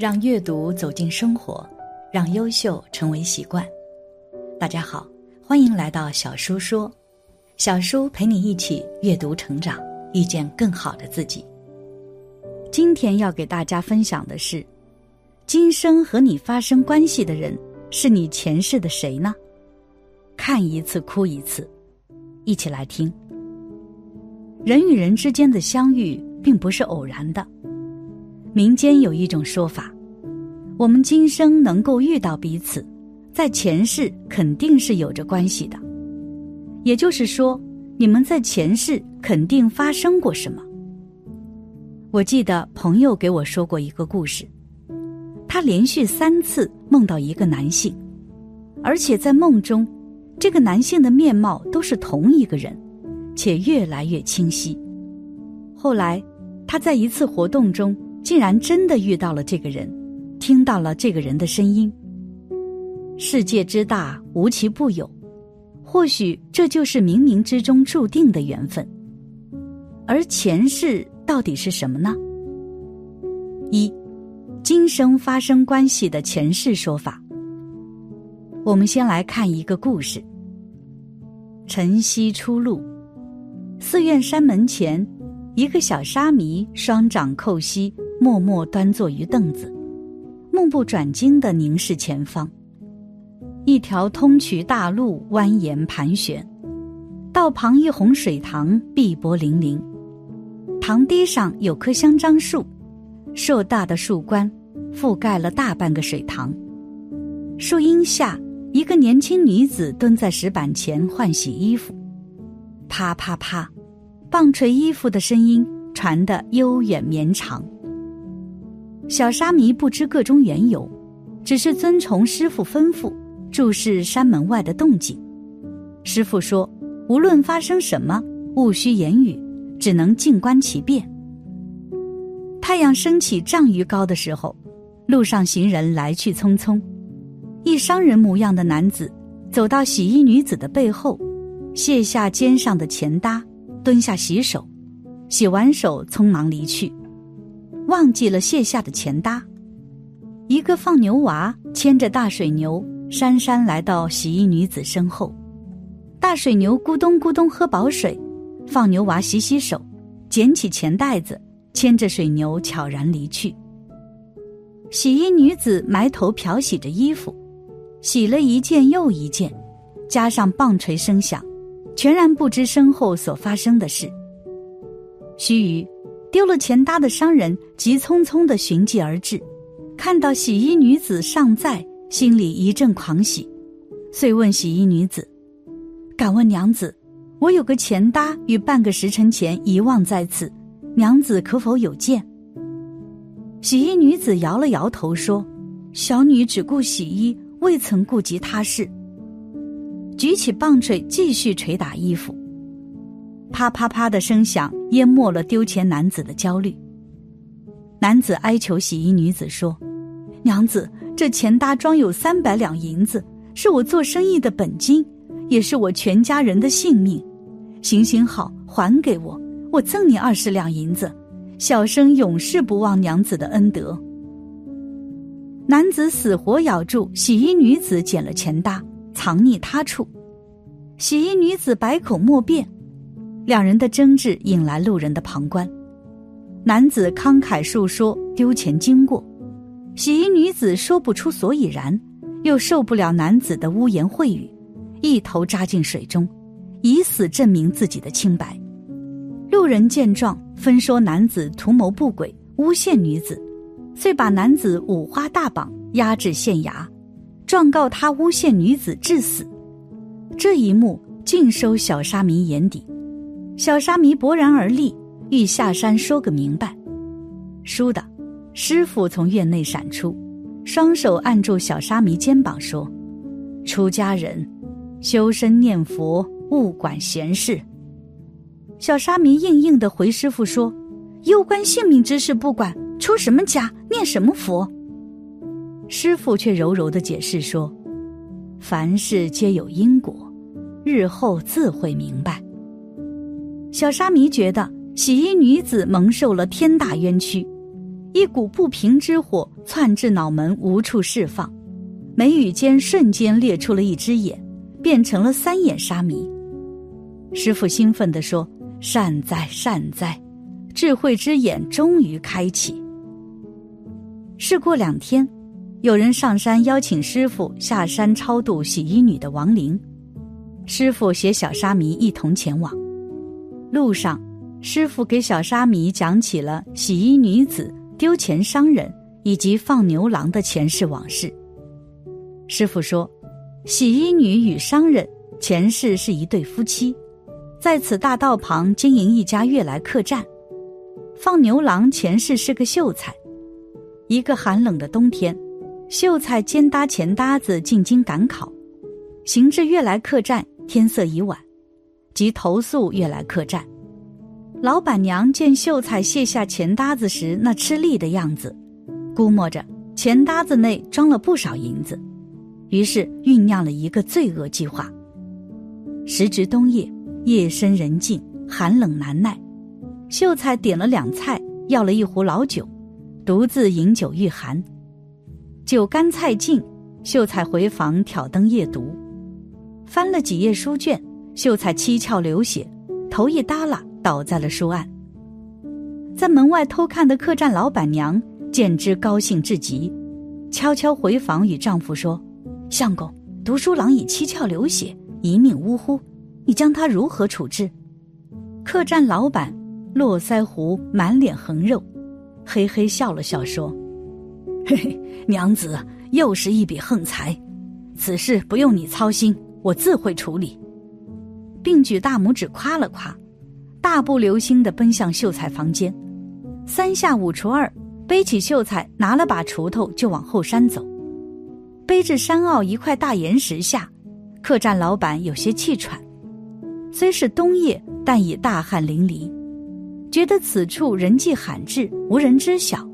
让阅读走进生活，让优秀成为习惯。大家好，欢迎来到小叔说，小叔陪你一起阅读成长，遇见更好的自己。今天要给大家分享的是，今生和你发生关系的人是你前世的谁呢？看一次哭一次，一起来听。人与人之间的相遇并不是偶然的。民间有一种说法，我们今生能够遇到彼此，在前世肯定是有着关系的。也就是说，你们在前世肯定发生过什么。我记得朋友给我说过一个故事，他连续三次梦到一个男性，而且在梦中，这个男性的面貌都是同一个人，且越来越清晰。后来，他在一次活动中。竟然真的遇到了这个人，听到了这个人的声音。世界之大，无奇不有，或许这就是冥冥之中注定的缘分。而前世到底是什么呢？一，今生发生关系的前世说法。我们先来看一个故事。晨曦初露，寺院山门前，一个小沙弥双掌叩膝。默默端坐于凳子，目不转睛地凝视前方。一条通衢大路蜿蜒盘旋，道旁一泓水塘碧波粼粼，塘堤上有棵香樟树，硕大的树冠覆盖了大半个水塘。树荫下，一个年轻女子蹲在石板前换洗衣服，啪啪啪，棒槌衣服的声音传得悠远绵长。小沙弥不知个中缘由，只是遵从师傅吩咐，注视山门外的动静。师傅说：“无论发生什么，勿需言语，只能静观其变。”太阳升起丈余高的时候，路上行人来去匆匆。一商人模样的男子走到洗衣女子的背后，卸下肩上的钱搭，蹲下洗手，洗完手匆忙离去。忘记了卸下的钱搭，一个放牛娃牵着大水牛姗姗来到洗衣女子身后，大水牛咕咚咕咚喝饱水，放牛娃洗洗手，捡起钱袋子，牵着水牛悄然离去。洗衣女子埋头漂洗着衣服，洗了一件又一件，加上棒槌声响，全然不知身后所发生的事。须臾。丢了钱搭的商人急匆匆的寻迹而至，看到洗衣女子尚在，心里一阵狂喜，遂问洗衣女子：“敢问娘子，我有个钱搭与半个时辰前遗忘在此，娘子可否有见？”洗衣女子摇了摇头说：“小女只顾洗衣，未曾顾及他事。”举起棒槌继续捶打衣服。啪啪啪的声响淹没了丢钱男子的焦虑。男子哀求洗衣女子说：“娘子，这钱搭装有三百两银子，是我做生意的本金，也是我全家人的性命。行行好，还给我，我赠你二十两银子。小生永世不忘娘子的恩德。”男子死活咬住洗衣女子捡了钱搭，藏匿他处。洗衣女子百口莫辩。两人的争执引来路人的旁观，男子慷慨述说丢钱经过，洗衣女子说不出所以然，又受不了男子的污言秽语，一头扎进水中，以死证明自己的清白。路人见状，分说男子图谋不轨，诬陷女子，遂把男子五花大绑，押至县衙，状告他诬陷女子致死。这一幕尽收小沙弥眼底。小沙弥勃然而立，欲下山说个明白。倏的，师傅从院内闪出，双手按住小沙弥肩膀说：“出家人，修身念佛，勿管闲事。”小沙弥硬硬的回师傅说：“攸关性命之事不管，出什么家，念什么佛？”师傅却柔柔的解释说：“凡事皆有因果，日后自会明白。”小沙弥觉得洗衣女子蒙受了天大冤屈，一股不平之火窜至脑门，无处释放，眉宇间瞬间裂出了一只眼，变成了三眼沙弥。师傅兴奋地说：“善哉善哉，智慧之眼终于开启。”事过两天，有人上山邀请师傅下山超度洗衣女的亡灵，师傅携小沙弥一同前往。路上，师傅给小沙弥讲起了洗衣女子。丢钱伤人以及放牛郎的前世往事。师傅说，洗衣女与商人前世是一对夫妻，在此大道旁经营一家悦来客栈。放牛郎前世是个秀才。一个寒冷的冬天，秀才肩搭钱搭子进京赶考，行至悦来客栈，天色已晚，即投宿悦来客栈。老板娘见秀才卸下钱搭子时那吃力的样子，估摸着钱搭子内装了不少银子，于是酝酿了一个罪恶计划。时值冬夜，夜深人静，寒冷难耐，秀才点了两菜，要了一壶老酒，独自饮酒御寒。酒干菜尽，秀才回房挑灯夜读，翻了几页书卷，秀才七窍流血，头一耷拉。倒在了书案，在门外偷看的客栈老板娘见之高兴至极，悄悄回房与丈夫说：“相公，读书郎已七窍流血，一命呜呼，你将他如何处置？”客栈老板络腮胡，满脸横肉，嘿嘿笑了笑说：“嘿嘿，娘子又是一笔横财，此事不用你操心，我自会处理。”并举大拇指夸了夸。大步流星的奔向秀才房间，三下五除二背起秀才，拿了把锄头就往后山走。背至山坳一块大岩石下，客栈老板有些气喘，虽是冬夜，但已大汗淋漓，觉得此处人迹罕至，无人知晓，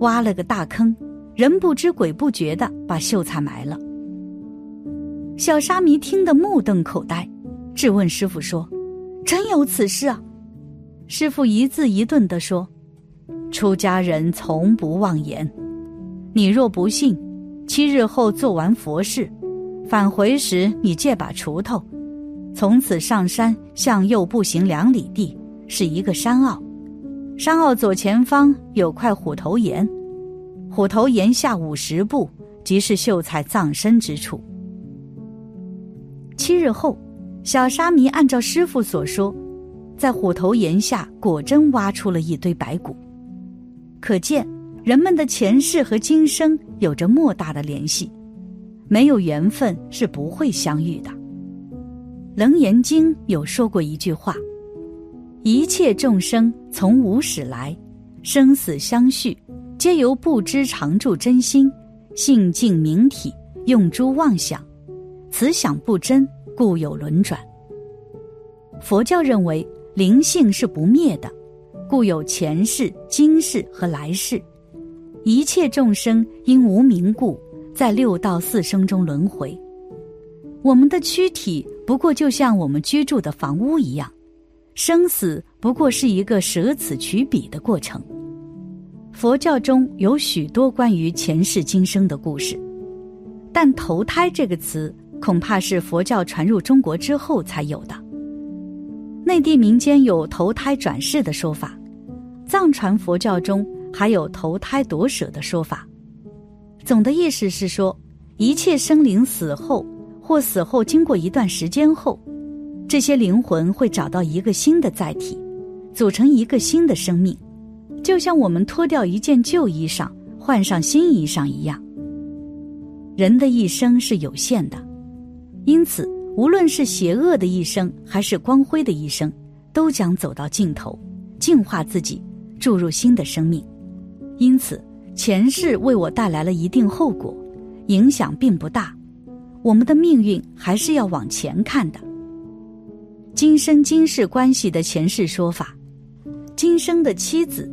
挖了个大坑，人不知鬼不觉的把秀才埋了。小沙弥听得目瞪口呆，质问师傅说。真有此事啊！师傅一字一顿地说：“出家人从不妄言。你若不信，七日后做完佛事，返回时你借把锄头，从此上山向右步行两里地，是一个山坳。山坳左前方有块虎头岩，虎头岩下五十步即是秀才葬身之处。七日后。”小沙弥按照师傅所说，在虎头岩下果真挖出了一堆白骨，可见人们的前世和今生有着莫大的联系，没有缘分是不会相遇的。《楞严经》有说过一句话：“一切众生从无始来，生死相续，皆由不知常住真心，性净明体，用诸妄想，此想不真。”故有轮转。佛教认为灵性是不灭的，故有前世、今世和来世。一切众生因无明故，在六道四生中轮回。我们的躯体不过就像我们居住的房屋一样，生死不过是一个舍此取彼的过程。佛教中有许多关于前世今生的故事，但投胎这个词。恐怕是佛教传入中国之后才有的。内地民间有投胎转世的说法，藏传佛教中还有投胎夺舍的说法。总的意思是说，一切生灵死后或死后经过一段时间后，这些灵魂会找到一个新的载体，组成一个新的生命，就像我们脱掉一件旧衣裳，换上新衣裳一样。人的一生是有限的。因此，无论是邪恶的一生，还是光辉的一生，都将走到尽头，净化自己，注入新的生命。因此，前世为我带来了一定后果，影响并不大。我们的命运还是要往前看的。今生今世关系的前世说法：今生的妻子，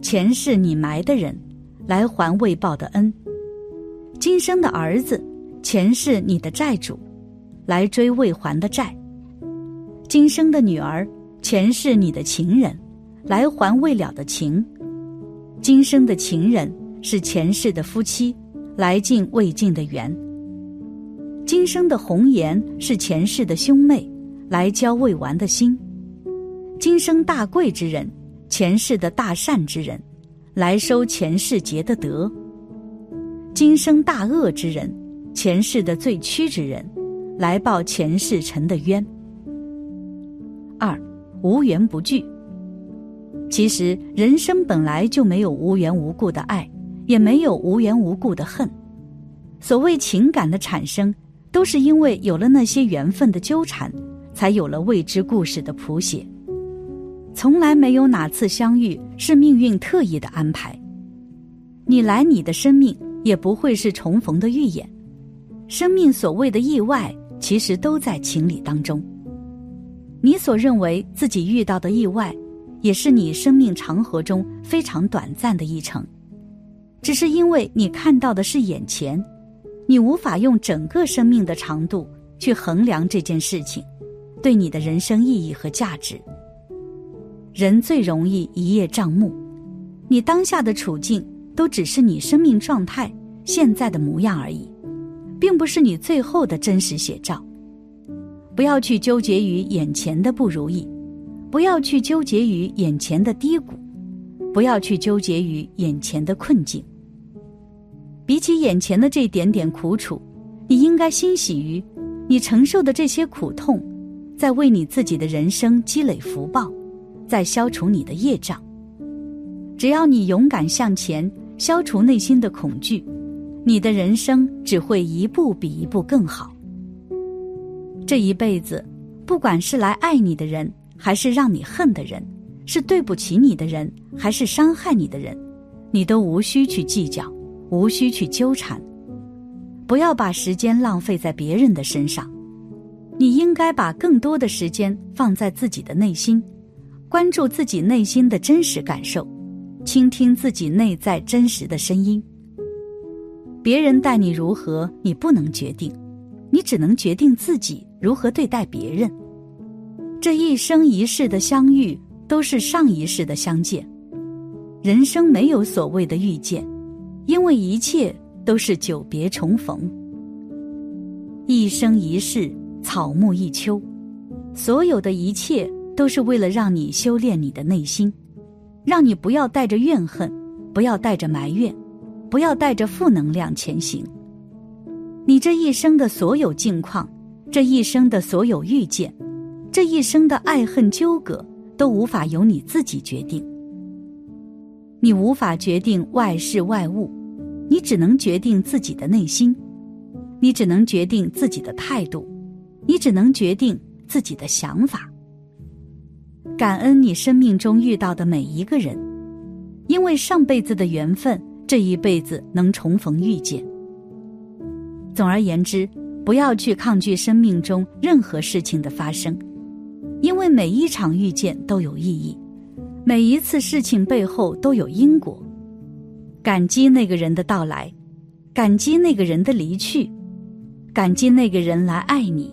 前世你埋的人，来还未报的恩；今生的儿子，前世你的债主。来追未还的债，今生的女儿，前世你的情人，来还未了的情；今生的情人是前世的夫妻，来尽未尽的缘。今生的红颜是前世的兄妹，来交未完的心。今生大贵之人，前世的大善之人，来收前世结的德。今生大恶之人，前世的罪屈之人，来报前世成的冤。二，无缘不惧。其实人生本来就没有无缘无故的爱，也没有无缘无故的恨。所谓情感的产生。都是因为有了那些缘分的纠缠，才有了未知故事的谱写。从来没有哪次相遇是命运特意的安排。你来，你的生命也不会是重逢的预演。生命所谓的意外，其实都在情理当中。你所认为自己遇到的意外，也是你生命长河中非常短暂的一程，只是因为你看到的是眼前。你无法用整个生命的长度去衡量这件事情，对你的人生意义和价值。人最容易一叶障目，你当下的处境都只是你生命状态现在的模样而已，并不是你最后的真实写照。不要去纠结于眼前的不如意，不要去纠结于眼前的低谷，不要去纠结于眼前的困境。比起眼前的这点点苦楚，你应该欣喜于你承受的这些苦痛，在为你自己的人生积累福报，在消除你的业障。只要你勇敢向前，消除内心的恐惧，你的人生只会一步比一步更好。这一辈子，不管是来爱你的人，还是让你恨的人，是对不起你的人，还是伤害你的人，你都无需去计较。无需去纠缠，不要把时间浪费在别人的身上，你应该把更多的时间放在自己的内心，关注自己内心的真实感受，倾听自己内在真实的声音。别人待你如何，你不能决定，你只能决定自己如何对待别人。这一生一世的相遇，都是上一世的相见，人生没有所谓的遇见。因为一切都是久别重逢，一生一世，草木一秋，所有的一切都是为了让你修炼你的内心，让你不要带着怨恨，不要带着埋怨，不要带着负能量前行。你这一生的所有境况，这一生的所有遇见，这一生的爱恨纠葛，都无法由你自己决定。你无法决定外事外物。你只能决定自己的内心，你只能决定自己的态度，你只能决定自己的想法。感恩你生命中遇到的每一个人，因为上辈子的缘分，这一辈子能重逢遇见。总而言之，不要去抗拒生命中任何事情的发生，因为每一场遇见都有意义，每一次事情背后都有因果。感激那个人的到来，感激那个人的离去，感激那个人来爱你，